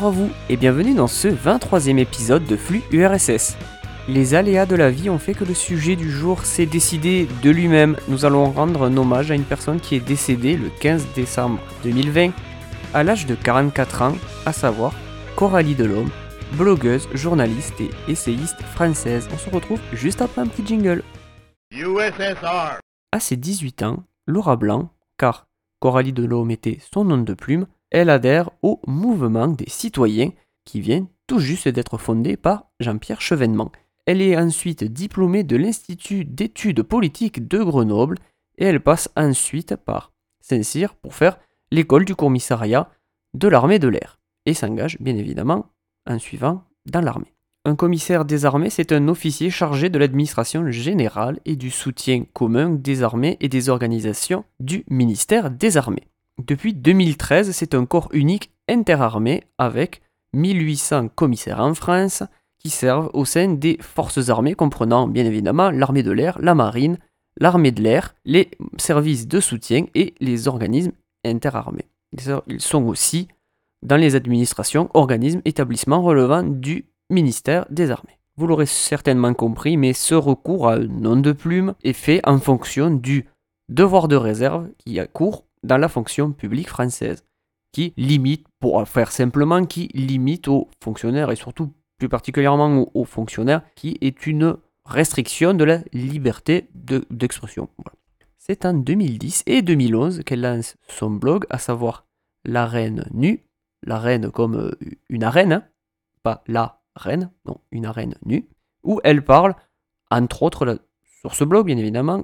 Bonjour à vous et bienvenue dans ce 23e épisode de Flux URSS. Les aléas de la vie ont fait que le sujet du jour s'est décidé de lui-même. Nous allons rendre un hommage à une personne qui est décédée le 15 décembre 2020 à l'âge de 44 ans, à savoir Coralie Delhomme, blogueuse, journaliste et essayiste française. On se retrouve juste après un petit jingle. USSR. À ses 18 ans, Laura Blanc, car Coralie Delhomme était son nom de plume, elle adhère au mouvement des citoyens qui vient tout juste d'être fondé par Jean-Pierre Chevènement. Elle est ensuite diplômée de l'Institut d'études politiques de Grenoble et elle passe ensuite par Saint-Cyr pour faire l'école du commissariat de l'armée de l'air et s'engage bien évidemment en suivant dans l'armée. Un commissaire des armées, c'est un officier chargé de l'administration générale et du soutien commun des armées et des organisations du ministère des armées. Depuis 2013, c'est un corps unique interarmé avec 1800 commissaires en France qui servent au sein des forces armées comprenant bien évidemment l'armée de l'air, la marine, l'armée de l'air, les services de soutien et les organismes interarmés. Ils sont aussi dans les administrations, organismes, établissements relevant du ministère des Armées. Vous l'aurez certainement compris, mais ce recours à un nom de plume est fait en fonction du devoir de réserve qui a cours dans la fonction publique française, qui limite, pour faire simplement, qui limite aux fonctionnaires et surtout plus particulièrement aux, fonctionnaires, qui est une restriction de la liberté d'expression. C'est en 2010 et 2011 qu'elle lance son blog, à savoir La Reine Nue, la reine comme euh, une arène, hein, pas la reine, non, une arène nue, où elle parle, entre autres, sur ce blog bien évidemment,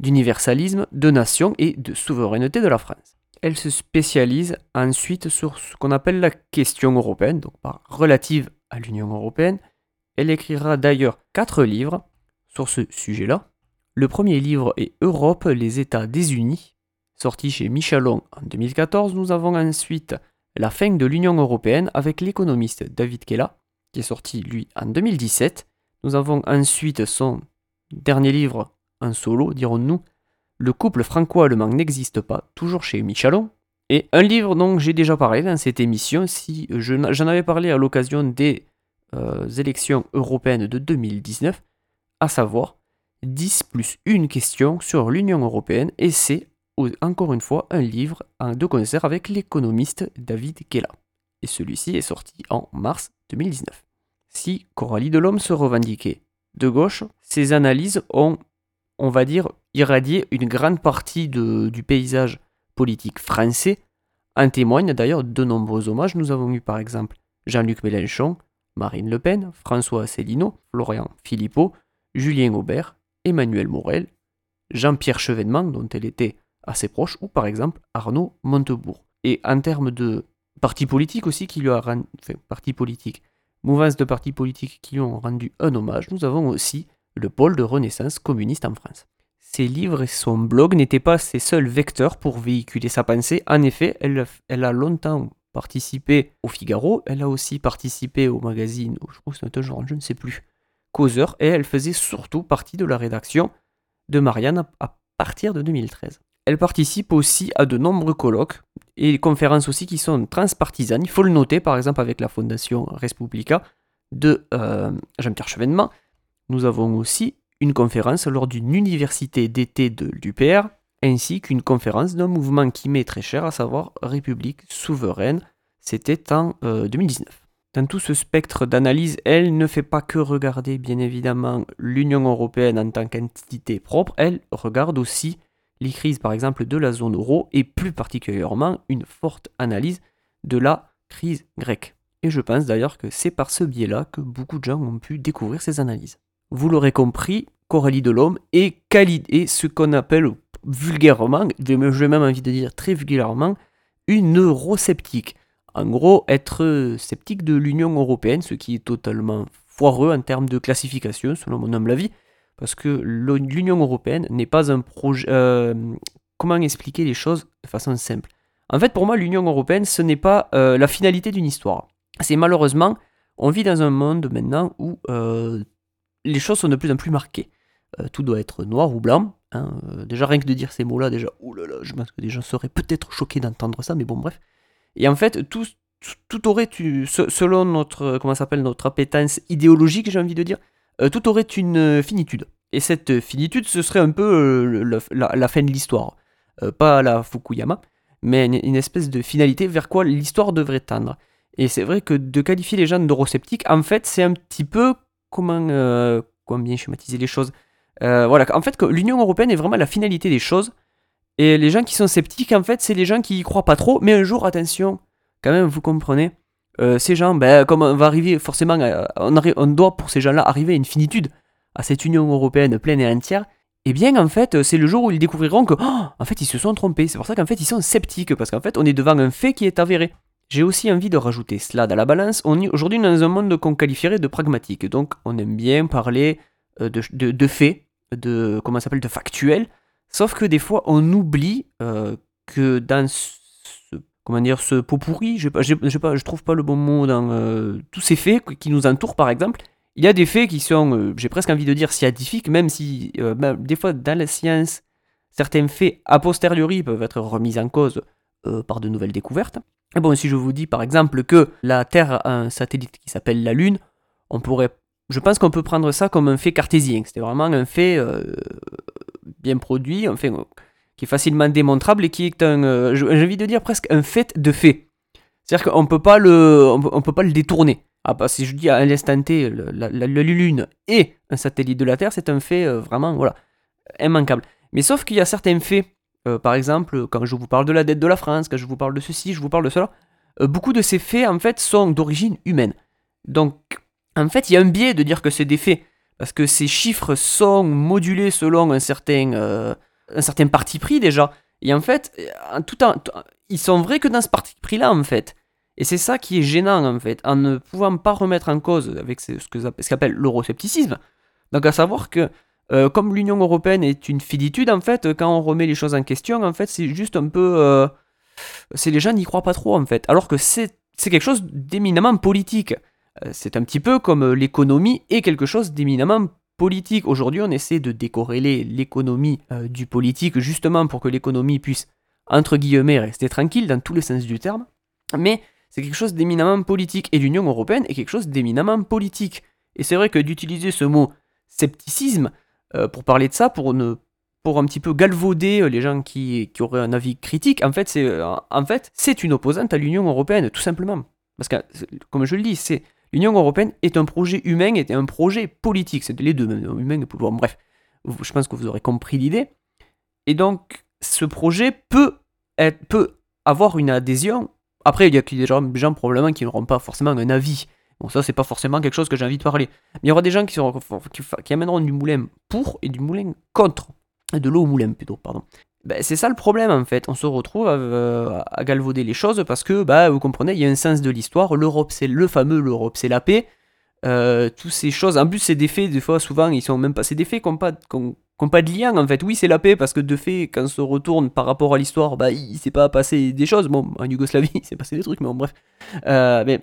d'universalisme, de nation et de souveraineté de la France. Elle se spécialise ensuite sur ce qu'on appelle la question européenne, donc relative à l'Union européenne. Elle écrira d'ailleurs quatre livres sur ce sujet-là. Le premier livre est Europe, les États désunis, sorti chez Michelon en 2014. Nous avons ensuite La fin de l'Union européenne avec l'économiste David Kella, qui est sorti lui en 2017. Nous avons ensuite son dernier livre en solo, dirons-nous, Le couple franco-allemand n'existe pas, toujours chez Michelon. Et un livre dont j'ai déjà parlé dans cette émission, si j'en avais parlé à l'occasion des euh, élections européennes de 2019, à savoir 10 plus une question sur l'Union européenne, et c'est encore une fois un livre de concert avec l'économiste David Kella. Et celui-ci est sorti en mars 2019. Si Coralie Delhomme se revendiquait de gauche, ses analyses ont, on va dire, irradié une grande partie du paysage politique français. En témoignent d'ailleurs de nombreux hommages. Nous avons eu par exemple Jean-Luc Mélenchon, Marine Le Pen, François Asselineau, Florian Philippot, Julien Aubert, Emmanuel Morel, Jean-Pierre Chevènement, dont elle était assez proche, ou par exemple Arnaud Montebourg. Et en termes de partis politiques aussi qui lui ont rendu un hommage, nous avons aussi le pôle de renaissance communiste en France. Ses livres et son blog n'étaient pas ses seuls vecteurs pour véhiculer sa pensée. En effet, elle, a longtemps participé au Figaro, elle a aussi participé au magazine, je crois que c'est un genre, je ne sais plus, Causeur, et elle faisait surtout partie de la rédaction de Marianne à partir de 2013. Elle participe aussi à de nombreux colloques et conférences aussi qui sont transpartisanes. Il faut le noter, par exemple, avec la Fondation Respublica de euh, Jean-Pierre Chevènement. Nous avons aussi une conférence lors d'une université d'été de l'UPR, ainsi qu'une conférence d'un mouvement qui m'est très cher, à savoir République souveraine. C'était en 2019. Euh, Dans tout ce spectre d'analyse, elle ne fait pas que regarder, bien évidemment, l'Union européenne en tant qu'entité propre, elle regarde aussi les crises par exemple de la zone euro et plus particulièrement une forte analyse de la crise grecque. Et je pense d'ailleurs que c'est par ce biais-là que beaucoup de gens ont pu découvrir ces analyses. Vous l'aurez compris, Coralie Delhomme est, est ce qu'on appelle vulgairement, j'ai même envie de dire très vulgairement, une eurosceptique. En gros, être sceptique de l'Union européenne, ce qui est totalement foireux en termes de classification, selon mon humble avis, parce que l'Union européenne n'est pas un projet... Euh, comment expliquer les choses de façon simple? En fait, pour moi, l'Union européenne, ce n'est pas euh, la finalité d'une histoire. C'est malheureusement, on vit dans un monde maintenant où euh, les choses sont de plus en plus marquées. tout doit être noir ou blanc. Hein, déjà, rien que de dire ces mots-là, déjà, oulala, je pense que des gens seraient peut-être choqués d'entendre ça, mais bon, bref. Et en fait, tout, tout aurait, selon notre, comment s'appelle, notre appétence idéologique, j'ai envie de dire, tout aurait une finitude. Et cette finitude, ce serait un peu la, fin de l'histoire. pas la Fukuyama, mais une, espèce de finalité vers quoi l'histoire devrait tendre. Et c'est vrai que de qualifier les gens d'eurosceptiques, en fait, c'est un petit peu comment, euh, comment bien schématiser les choses. Euh, voilà, en fait, l'Union européenne est vraiment la finalité des choses. Et les gens qui sont sceptiques, en fait, c'est les gens qui y croient pas trop. Mais un jour, attention, quand même, vous comprenez, euh, ces gens, ben, comme on va arriver forcément, on, on, doit pour ces gens-là arriver à une finitude, à cette Union européenne pleine et entière. Eh bien, en fait, c'est le jour où ils découvriront que, oh, en fait, ils se sont trompés. C'est pour ça qu'en fait, ils sont sceptiques, parce qu'en fait, on est devant un fait qui est avéré. J'ai aussi envie de rajouter cela dans la balance. On est aujourd'hui dans un monde qu'on qualifierait de pragmatique, donc on aime bien parler euh, de, faits, de comment s'appelle, de factuels. Sauf que des fois, on oublie euh, que dans ce, comment dire, ce pot pourri, je ne trouve pas le bon mot dans euh, tous ces faits qui nous entourent, par exemple, il y a des faits qui sont, j'ai presque envie de dire, scientifiques, même si ben, des fois dans la science, certains faits a posteriori peuvent être remis en cause par de nouvelles découvertes. Et bon, si je vous dis par exemple que la Terre a un satellite qui s'appelle la Lune, on pourrait, je pense qu'on peut prendre ça comme un fait cartésien. C'était vraiment un fait bien produit, un fait qui est facilement démontrable et qui est un, j'ai envie de dire presque un fait de fait. C'est-à-dire qu'on peut pas le, on peut pas le détourner. Ah bah si je dis à l'instant T, la, Lune est un satellite de la Terre, c'est un fait euh, vraiment voilà, immanquable. Mais sauf qu'il y a certains faits, euh, par exemple, quand je vous parle de la dette de la France, quand je vous parle de ceci, je vous parle de cela, euh, beaucoup de ces faits en fait sont d'origine humaine. Donc en fait, il y a un biais de dire que c'est des faits, parce que ces chiffres sont modulés selon un certain, un certain parti pris déjà. Et en fait, tout ils sont vrais que dans ce parti pris-là, en fait. Et c'est ça qui est gênant en fait, en ne pouvant pas remettre en cause avec ce, ce qu'appelle l'euroscepticisme. Donc à savoir que euh, comme l'Union européenne est une finitude en fait, quand on remet les choses en question, en fait c'est juste un peu... Euh, les gens n'y croient pas trop en fait, alors que c'est quelque chose d'éminemment politique. Euh, c'est un petit peu comme l'économie est quelque chose d'éminemment politique. Aujourd'hui on essaie de décorréler l'économie du politique justement pour que l'économie puisse, entre guillemets, rester tranquille dans tous les sens du terme. Mais c'est quelque chose d'éminemment politique. Et l'Union européenne est quelque chose d'éminemment politique. Et c'est vrai que d'utiliser ce mot scepticisme pour parler de ça, pour, ne, pour un petit peu galvauder euh, les gens qui, qui auraient un avis critique, en fait, c'est euh, en fait, une opposante à l'Union européenne, tout simplement. Parce que, comme je le dis, l'Union européenne est un projet humain et un projet politique. C'est les deux, humain et pouvoir. Bref, je pense que vous aurez compris l'idée. Et donc, ce projet peut, peut avoir une adhésion après, il y a des gens, des gens probablement qui n'auront pas forcément un avis. Bon, ça, c'est pas forcément quelque chose que j'ai envie de parler. Mais il y aura des gens qui, amèneront du moulin pour et du moulin contre. De l'eau au moulin, plutôt, pardon. Ben, c'est ça le problème, en fait. On se retrouve à, galvauder les choses parce que, bah, vous comprenez, il y a un sens de l'histoire. L'Europe, c'est le fameux l'Europe, c'est la paix. Euh, toutes ces choses. En plus, c'est des faits, des fois, souvent, ils sont même pas. C'est des faits qui n'ont pas, pas de lien en fait. Oui, c'est la paix parce que de fait, quand on se retourne par rapport à l'histoire, bah, il s'est pas passé des choses. Bon, en Yougoslavie, il s'est passé des trucs, mais bon, bref. Euh, mais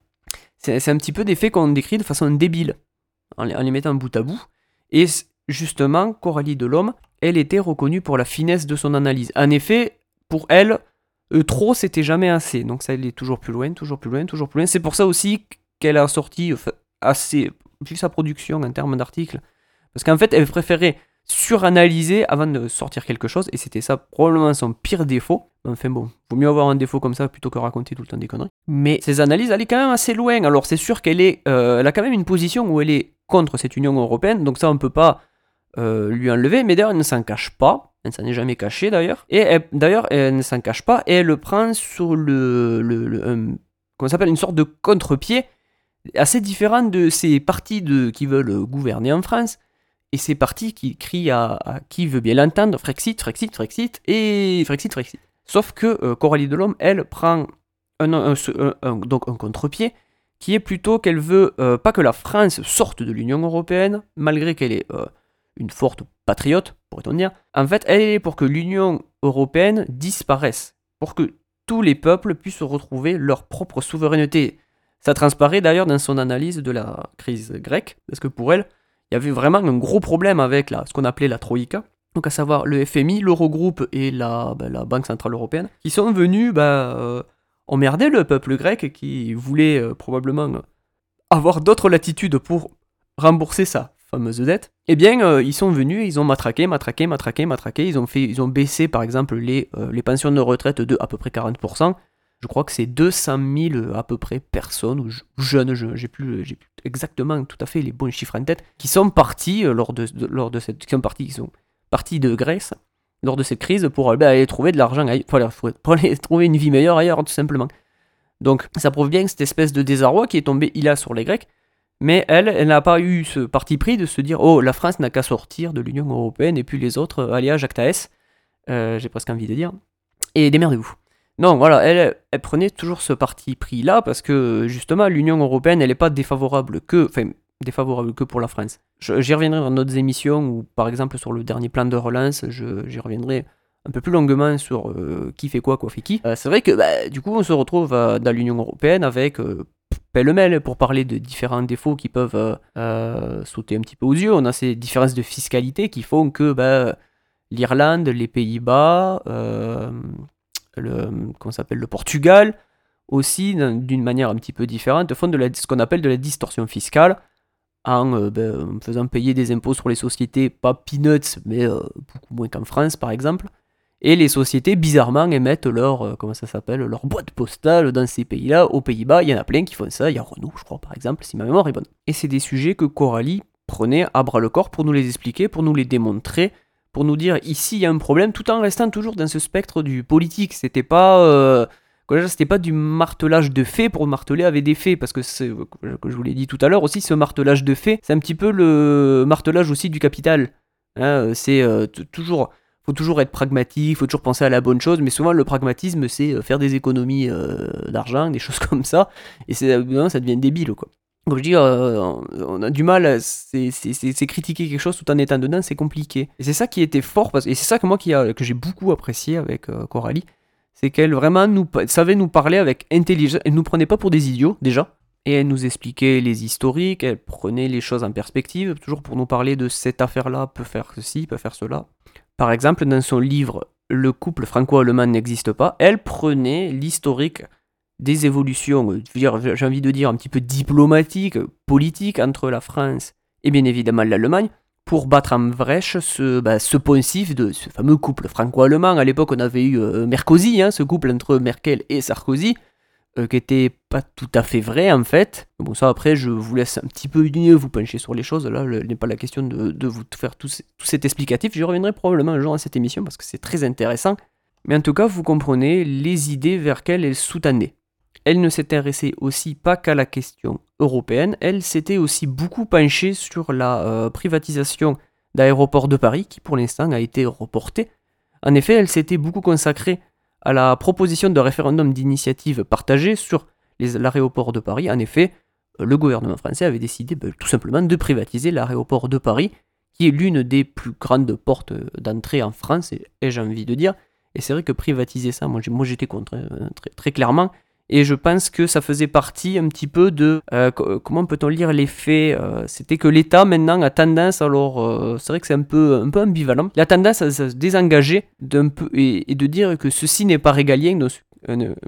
c'est un petit peu des faits qu'on décrit de façon débile, en les, mettant bout à bout. Et justement, Coralie Delhomme, elle était reconnue pour la finesse de son analyse. En effet, pour elle, euh, trop, c'était jamais assez. Donc ça, elle est toujours plus loin, toujours plus loin, toujours plus loin. C'est pour ça aussi qu'elle a sorti assez, vu sa production en termes d'articles. Parce qu'en fait, elle préférait suranalyser avant de sortir quelque chose, et c'était ça probablement son pire défaut. Enfin bon, vaut mieux avoir un défaut comme ça plutôt que raconter tout le temps des conneries. Mais ces analyses allaient quand même assez loin. Alors c'est sûr qu'elle est, euh, elle a quand même une position où elle est contre cette Union européenne, donc ça on peut pas euh, lui enlever. Mais d'ailleurs elle ne s'en cache pas, elle ne s'en est jamais cachée d'ailleurs. Et d'ailleurs elle ne s'en cache pas et elle le prend sur le, le, comment s'appelle une sorte de contre-pied assez différent de ces partis qui veulent gouverner en France et c'est parti qui crie à, qui veut bien l'entendre Frexit, Frexit, Frexit et Frexit, Frexit. Sauf que euh, Coralie Delhomme, elle, prend un, donc un contre-pied qui est plutôt qu'elle veut euh, pas que la France sorte de l'Union Européenne, malgré qu'elle est euh, une forte patriote, pourrait-on dire. En fait, elle est pour que l'Union Européenne disparaisse, pour que tous les peuples puissent retrouver leur propre souveraineté. Ça transparaît d'ailleurs dans son analyse de la crise grecque, parce que pour elle, il y avait vraiment un gros problème avec la, ce qu'on appelait la Troïka, donc à savoir le FMI, l'Eurogroupe et la, ben, la Banque Centrale Européenne, qui sont venus, ben, euh, emmerder le peuple grec qui voulait euh, probablement avoir d'autres latitudes pour rembourser sa fameuse dette, eh bien, euh, ils sont venus, ils ont matraqué, matraqué, matraqué, matraqué, ils ont, fait, ils ont baissé, par exemple, les, euh, les pensions de retraite de à peu près 40%. Je crois que c'est 200 000 à peu près personnes, ou jeunes, plus, j'ai plus exactement tout à fait les bons chiffres en tête, qui sont partis lors de, lors de cette, qui sont partis, qui sont partis de Grèce lors de cette crise pour ben, aller trouver de l'argent, pour aller trouver une vie meilleure ailleurs, tout simplement. Donc ça prouve bien cette espèce de désarroi qui est tombé il a sur les Grecs, mais elle, elle n'a pas eu ce parti pris de se dire oh la France n'a qu'à sortir de l'Union européenne et puis les autres, allez à euh, j'ai presque envie de dire, et démerdez-vous. Non, voilà, elle, prenait toujours ce parti pris là parce que justement l'Union européenne elle n'est pas défavorable que, enfin défavorable que pour la France. J'y reviendrai dans d'autres émissions ou par exemple sur le dernier plan de relance, j'y reviendrai un peu plus longuement sur euh, qui fait quoi, quoi fait qui. Euh, c'est vrai que bah, du coup on se retrouve euh, dans l'Union Européenne avec pêle-mêle pour parler de différents défauts qui peuvent sauter un petit peu aux yeux. On a ces différences de fiscalité qui font que bah, l'Irlande, les Pays-Bas, le, s'appelle, le Portugal, aussi d'une manière un petit peu différente, font de la, ce qu'on appelle de la distorsion fiscale en, ben, faisant payer des impôts sur les sociétés, pas peanuts, mais beaucoup moins qu'en France par exemple. Et les sociétés, bizarrement, émettent leur, euh, comment ça s'appelle, leur boîte postale dans ces pays-là. Aux Pays-Bas, il y en a plein qui font ça. Il y a Renault, je crois, par exemple, si ma mémoire est bonne. Et c'est des sujets que Coralie prenait à bras le corps pour nous les expliquer, pour nous les démontrer, pour nous dire ici il y a un problème, tout en restant toujours dans ce spectre du politique. C'était pas. Euh, c'était pas du martelage de faits pour marteler avec des faits, parce que, c'est, que je vous l'ai dit tout à l'heure aussi, ce martelage de faits, c'est un petit peu le martelage aussi du capital. Hein, c'est euh, toujours faut toujours être pragmatique, faut toujours penser à la bonne chose, mais souvent le pragmatisme c'est euh, faire des économies euh, d'argent, des choses comme ça, et c'est, ça devient débile quoi. Je dis, euh, on a du mal, c'est, critiquer quelque chose tout en étant dedans, c'est compliqué. Et c'est ça qui était fort, et c'est ça que moi que j'ai beaucoup apprécié avec Coralie, c'est qu'elle vraiment nous, savait nous parler avec intelligence, elle nous prenait pas pour des idiots déjà, et elle nous expliquait les historiques, elle prenait les choses en perspective, toujours pour nous parler de cette affaire-là, peut faire ceci, peut faire cela. Par exemple, dans son livre Le couple franco-allemand n'existe pas, elle prenait l'historique des évolutions, j'ai envie de dire un petit peu diplomatiques, politiques entre la France et bien évidemment l'Allemagne, pour battre en brèche ce, bah, ce poncif de ce fameux couple franco-allemand. À l'époque, on avait eu euh, Merkozy, hein, ce couple entre Merkel et Sarkozy, euh, qui était pas tout à fait vrai en fait. Bon ça après je vous laisse un petit peu mieux vous pencher sur les choses, là il n'est pas la question de, vous faire tout, cet explicatif, j'y reviendrai probablement un jour à cette émission parce que c'est très intéressant. Mais en tout cas vous comprenez les idées vers lesquelles elle sous-tendait. Elle ne s'intéressait aussi pas qu'à la question européenne, elle s'était aussi beaucoup penchée sur la euh, privatisation d'aéroports de Paris qui pour l'instant a été reportée. En effet, elle s'était beaucoup consacrée à la proposition de référendum d'initiative partagée sur l'aéroport de Paris. En effet, euh, le gouvernement français avait décidé ben, tout simplement de privatiser l'aéroport de Paris, qui est l'une des plus grandes portes d'entrée en France, et, j'ai envie de dire. Et c'est vrai que privatiser ça, moi j'étais contre, très clairement. Et je pense que ça faisait partie un petit peu de... Euh, comment peut-on lire les faits euh, C'était que l'État maintenant a tendance, alors euh, c'est vrai que c'est un peu, un peu ambivalent, il tendance à, se désengager d'un peu et, de dire que ceci n'est pas régalien, donc,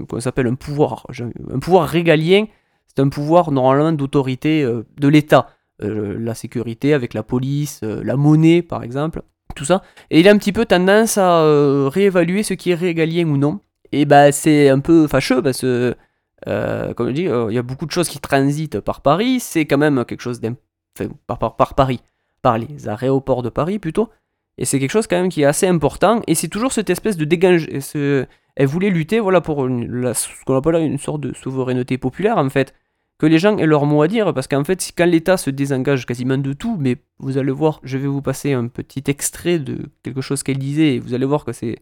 qu'on s'appelle un pouvoir. Un pouvoir régalien, c'est un pouvoir normalement d'autorité de l'État. la sécurité avec la police, la monnaie par exemple, tout ça. Et il a un petit peu tendance à réévaluer ce qui est régalien ou non. Et bah c'est un peu fâcheux parce que, euh, comme je dis, euh, il y a beaucoup de choses qui transitent par Paris. C'est quand même quelque chose d'important. par, par, par, Paris, par les aéroports de Paris plutôt. Et c'est quelque chose quand même qui est assez important. Et c'est toujours cette espèce de dégage. Elle voulait lutter voilà, pour ce qu'on appelle une sorte de souveraineté populaire en fait. Que les gens aient leur mot à dire. Parce qu'en fait, quand l'État se désengage quasiment de tout, mais vous allez voir, je vais vous passer un petit extrait de quelque chose qu'elle disait. Et vous allez voir que c'est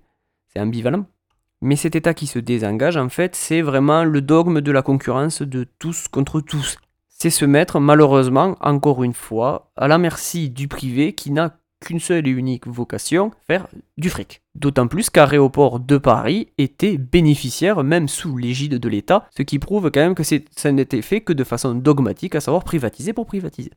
ambivalent. Mais cet État qui se désengage, en fait, c'est vraiment le dogme de la concurrence de tous contre tous. C'est se mettre, malheureusement, encore une fois, à la merci du privé qui n'a qu'une seule et unique vocation, faire du fric. D'autant plus qu'Aéroport de Paris était bénéficiaire même sous l'égide de l'État, ce qui prouve quand même que ça n'était fait que de façon dogmatique, à savoir privatiser pour privatiser.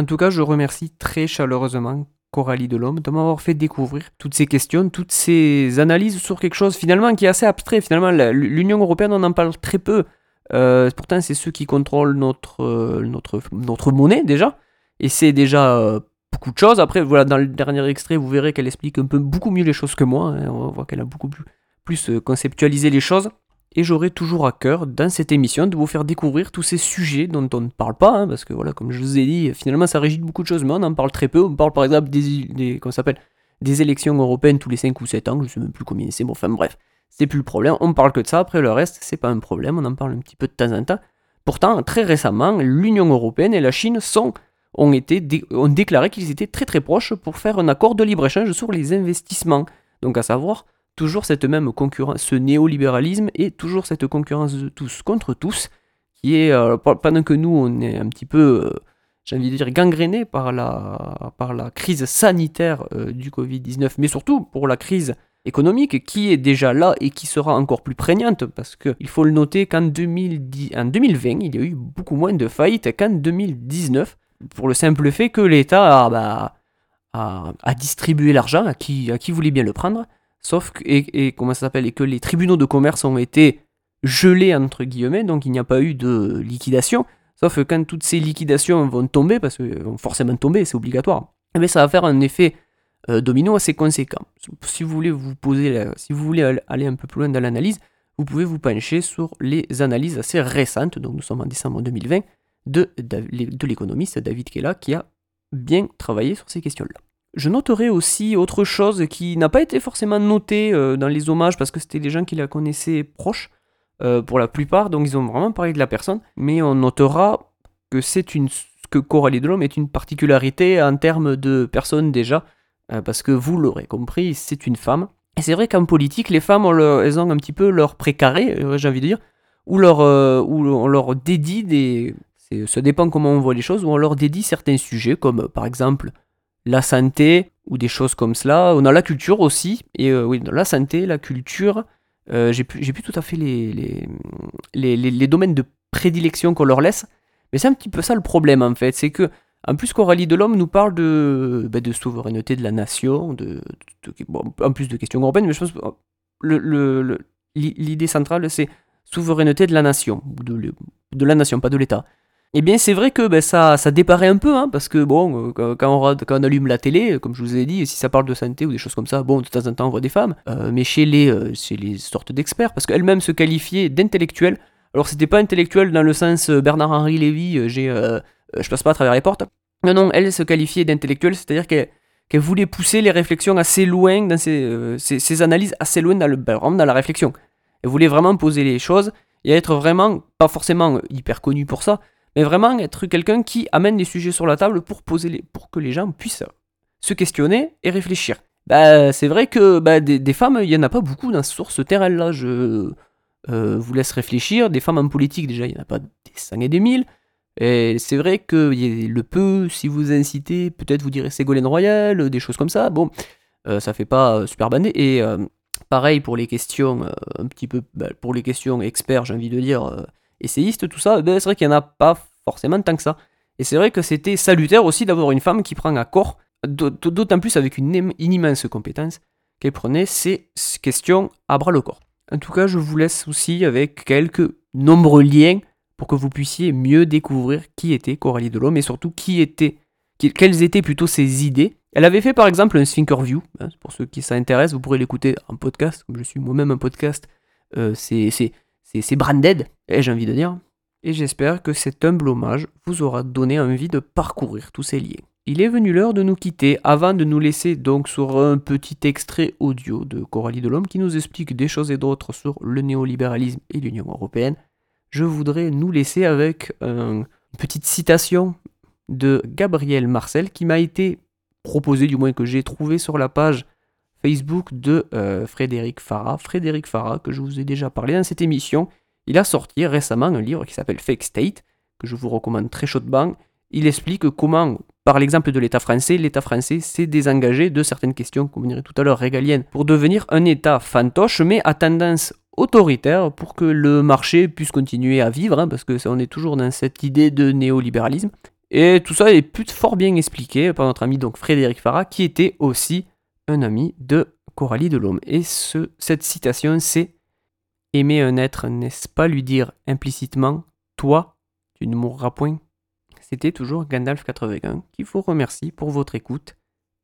En tout cas, je remercie très chaleureusement Coralie Delhomme, de m'avoir fait découvrir toutes ces questions, toutes ces analyses sur quelque chose finalement qui est assez abstrait. Finalement, l'Union européenne, on en parle très peu. Euh, pourtant, c'est ceux qui contrôlent notre, euh, notre, notre monnaie déjà. Et c'est déjà euh, beaucoup de choses. Après, voilà, dans le dernier extrait, vous verrez qu'elle explique un peu beaucoup mieux les choses que moi. Hein. On voit qu'elle a beaucoup plus, plus conceptualisé les choses et j'aurai toujours à cœur dans cette émission de vous faire découvrir tous ces sujets dont on ne parle pas, hein, parce que voilà, comme je vous ai dit, finalement ça régit beaucoup de choses, mais on en parle très peu. On parle par exemple des, s'appelle, des élections européennes tous les 5 ou 7 ans, je ne sais même plus combien c'est, bon, enfin bref, c'est plus le problème, on parle que de ça, après le reste, c'est pas un problème, on en parle un petit peu de temps en temps. Pourtant, très récemment, l'Union européenne et la Chine ont, ont déclaré qu'ils étaient très très proches pour faire un accord de libre-échange sur les investissements. Donc à savoir, toujours cette même concurrence, ce néolibéralisme et toujours cette concurrence de tous contre tous, qui est, euh, pendant que nous, on est un petit peu, euh, j'ai envie de dire, gangréné par la, par la crise sanitaire euh, du Covid-19, mais surtout pour la crise économique qui est déjà là et qui sera encore plus prégnante, parce qu'il faut le noter qu'en 2020, il y a eu beaucoup moins de faillites qu'en 2019, pour le simple fait que l'État a, bah, l'argent à qui, à qui voulait bien le prendre, Sauf que, et, comment ça s'appelle, et que les tribunaux de commerce ont été gelés entre guillemets, donc il n'y a pas eu de liquidation. Sauf que quand toutes ces liquidations vont tomber, parce qu'elles vont forcément tomber, c'est obligatoire, mais eh ça va faire un effet euh, domino assez conséquent. Si vous voulez vous poser, si vous voulez aller un peu plus loin dans l'analyse, vous pouvez vous pencher sur les analyses assez récentes, donc nous sommes en décembre 2020, de, de l'économiste David Kella qui a bien travaillé sur ces questions-là. Je noterai aussi autre chose qui n'a pas été forcément noté euh, dans les hommages parce que c'était des gens qui la connaissaient proche euh, pour la plupart, donc ils ont vraiment parlé de la personne. Mais on notera que c'est une que Coralie Delhomme est une particularité en termes de personne déjà, euh, parce que vous l'aurez compris, c'est une femme. Et c'est vrai qu'en politique, les femmes, elles ont un petit peu leur précaré, j'ai envie de dire, ou leur, où on leur dédie des... Ça dépend comment on voit les choses, ou on leur dédie certains sujets, comme par exemple la santé ou des choses comme cela. On a la culture aussi. Et euh, oui, la santé, la culture, euh, j'ai plus, plus tout à fait les, les, les, domaines de prédilection qu'on leur laisse. Mais c'est un petit peu ça le problème en fait. C'est que, en plus, Coralie de l'homme nous parle de, bah, de souveraineté de la nation, de, en plus de questions européennes, mais je pense que le, l'idée centrale c'est souveraineté de la nation, de, de la nation, pas de l'État. Eh bien, c'est vrai que ben, ça, ça déparaît un peu, hein, parce que bon, euh, quand on, quand allume la télé, comme je vous ai dit, si ça parle de santé ou des choses comme ça, bon, de temps en temps on voit des femmes, euh, mais chez les, euh, chez les sortes d'experts, parce qu'elles-mêmes se qualifiaient d'intellectuelles. Alors, c'était pas intellectuel dans le sens Bernard-Henri Lévy, j'ai, je passe pas à travers les portes. Non, non, elles se qualifiaient d'intellectuelles, c'est-à-dire qu'elles qu'elle voulait pousser les réflexions assez loin, dans ses, ses, analyses assez loin dans, le, ben, dans la réflexion. Elle voulait vraiment poser les choses et être vraiment, pas forcément hyper connue pour ça, mais vraiment être quelqu'un qui amène les sujets sur la table pour, poser les, pour que les gens puissent se questionner et réfléchir. Bah, c'est vrai que bah, des, femmes, il n'y en a pas beaucoup dans, sur ce terrain-là. Je euh, vous laisse réfléchir. Des femmes en politique, déjà, il n'y en a pas des cent et des mille. Et c'est vrai que le peu, si vous incitez, peut-être vous direz Ségolène Royal, des choses comme ça. Bon, euh, ça fait pas super bandé. Et euh, pareil pour les questions, un petit peu, bah, pour les questions experts, j'ai envie de dire, essayiste, tout ça, ben, c'est vrai qu'il n'y en a pas forcément tant que ça. Et c'est vrai que c'était salutaire aussi d'avoir une femme qui prend à corps, d'autant plus avec une, immense compétence, qu'elle prenait ces questions à bras le corps. En tout cas, je vous laisse aussi avec quelques nombreux liens pour que vous puissiez mieux découvrir qui était Coralie Delhomme et surtout qui était, quelles étaient plutôt ses idées. Elle avait fait par exemple un Thinkerview, hein, pour ceux qui s'intéressent, vous pourrez l'écouter en podcast, comme je suis moi-même un podcast, euh, c'est c'est branded, j'ai envie de dire. Et j'espère que cet humble hommage vous aura donné envie de parcourir tous ces liens. Il est venu l'heure de nous quitter avant de nous laisser donc sur un petit extrait audio de Coralie Delhomme qui nous explique des choses et d'autres sur le néolibéralisme et l'Union européenne. Je voudrais nous laisser avec une petite citation de Gabriel Marcel qui m'a été proposée, du moins que j'ai trouvé sur la page Facebook de euh, Frédéric Farah. Frédéric Farah, que je vous ai déjà parlé dans cette émission, il a sorti récemment un livre qui s'appelle Fake State, que je vous recommande très chaudement. Il explique comment, par l'exemple de l'État français, l'État français s'est désengagé de certaines questions, comme on dirait tout à l'heure, régaliennes, pour devenir un État fantoche, mais à tendance autoritaire pour que le marché puisse continuer à vivre, hein, parce que on est toujours dans cette idée de néolibéralisme. Et tout ça est fort bien expliqué par notre ami donc Frédéric Farah, qui était aussi un ami de Coralie Delhomme. Et ce, cette citation, c'est Aimer un être, n'est-ce pas lui dire implicitement Toi, tu ne mourras point? C'était toujours Gandalf 81 qui vous remercie pour votre écoute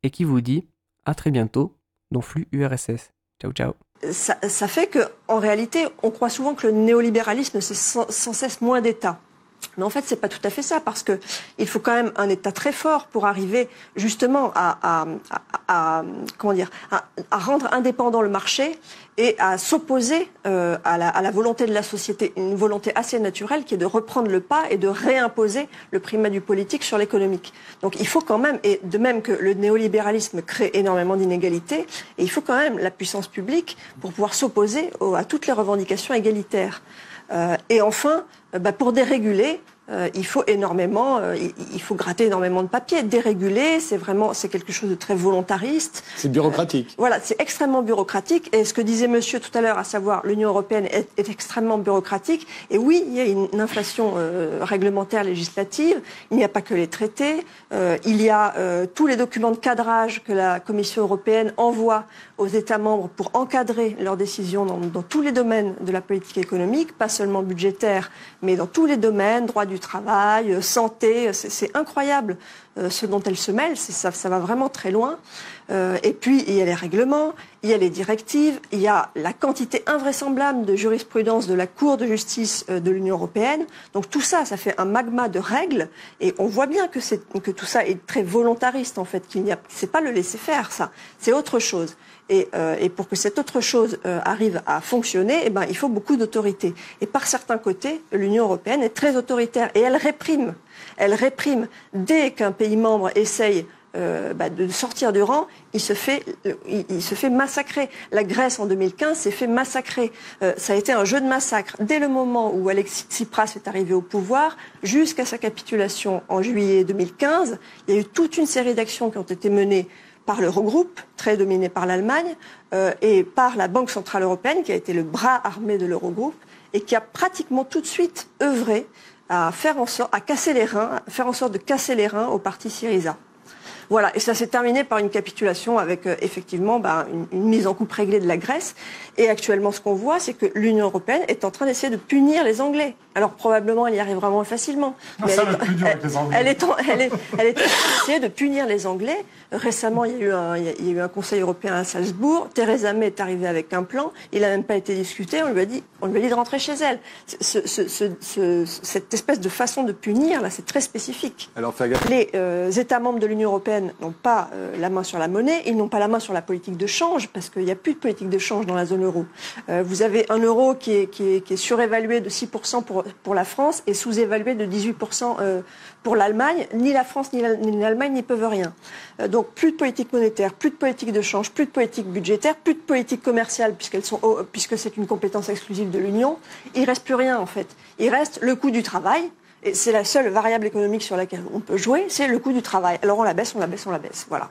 et qui vous dit à très bientôt dans Flux URSS. Ciao, ciao. Ça, fait qu'en réalité, on croit souvent que le néolibéralisme, c'est sans cesse moins d'État. Mais en fait, c'est pas tout à fait ça, parce que il faut quand même un État très fort pour arriver justement à, à, à, à comment dire, à, rendre indépendant le marché et à s'opposer euh, à, la, à la volonté de la société, une volonté assez naturelle qui est de reprendre le pas et de réimposer le primat du politique sur l'économique. Donc il faut quand même, et de même que le néolibéralisme crée énormément d'inégalités, et il faut quand même la puissance publique pour pouvoir s'opposer à toutes les revendications égalitaires. Euh, et enfin, euh, bah, pour déréguler, euh, il faut énormément, euh, il, faut gratter énormément de papier. Déréguler, c'est vraiment, c'est quelque chose de très volontariste. C'est bureaucratique. Euh, voilà, c'est extrêmement bureaucratique. Et ce que disait Monsieur tout à l'heure, à savoir l'Union européenne est, est, extrêmement bureaucratique. Et oui, il y a une, inflation réglementaire législative. Il n'y a pas que les traités. Il y a tous les documents de cadrage que la Commission européenne envoie aux États membres pour encadrer leurs décisions dans, dans tous les domaines de la politique économique, pas seulement budgétaire, mais dans tous les domaines, droit du travail, euh, santé. C'est incroyable euh, ce dont elle se mêle. Ça, ça va vraiment très loin. Euh, et puis, il y a les règlements, il y a les directives, il y a la quantité invraisemblable de jurisprudence de la Cour de justice de l'Union européenne. Donc tout ça, ça fait un magma de règles. Et on voit bien que, que tout ça est très volontariste, en fait. qu'il n'y C'est pas le laisser faire, ça. C'est autre chose. Et, euh, et, pour que cette autre chose euh, arrive à fonctionner, eh ben, il faut beaucoup d'autorité. Et par certains côtés, l'Union européenne est très autoritaire et elle réprime. Elle réprime dès qu'un pays membre essaye euh, bah, de sortir du rang, il se fait, il, il, se fait massacrer. La Grèce en 2015 s'est fait massacrer. Euh, ça a été un jeu de massacre dès le moment où Alexis Tsipras est arrivé au pouvoir, jusqu'à sa capitulation en juillet 2015. Il y a eu toute une série d'actions qui ont été menées par l'Eurogroupe, très dominé par l'Allemagne, euh, et par la Banque Centrale Européenne, qui a été le bras armé de l'Eurogroupe, et qui a pratiquement tout de suite œuvré à faire en sorte, à casser les reins, à faire en sorte de casser les reins au parti Syriza. Voilà, et ça s'est terminé par une capitulation avec euh, effectivement bah, une, une, mise en coupe réglée de la Grèce. Et actuellement, ce qu'on voit, c'est que l'Union européenne est en train d'essayer de punir les Anglais. Alors probablement, elle y arrivera moins facilement. Non, mais ça elle, est, plus dur avec les Anglais. Elle est, en, elle est, elle est en train d'essayer de punir les Anglais. Récemment, il y, a eu un, il y a eu un Conseil européen à Salzbourg. Theresa May est arrivée avec un plan. Il n'a même pas été discuté. On lui a dit, on lui a dit de rentrer chez elle. Ce, ce, ce, cette espèce de façon de punir, là, c'est très spécifique. Alors. Les euh, États membres de l'Union européenne n'ont pas euh, la main sur la monnaie. Ils n'ont pas la main sur la politique de change parce qu'il n'y a plus de politique de change dans la zone euro. Euh, vous avez un euro qui est, qui est, qui est surévalué de 6% pour, pour la France et sous-évalué de 18% euh, pour l'Allemagne. Ni la France ni l'Allemagne n'y peuvent rien. Euh, donc plus de politique monétaire, plus de politique de change, plus de politique budgétaire, plus de politique commerciale sont puisque c'est une compétence exclusive de l'Union. Il reste plus rien en fait. Il reste le coût du travail. Et c'est la seule variable économique sur laquelle on peut jouer, c'est le coût du travail. Alors on la baisse, on la baisse, on la baisse. Voilà.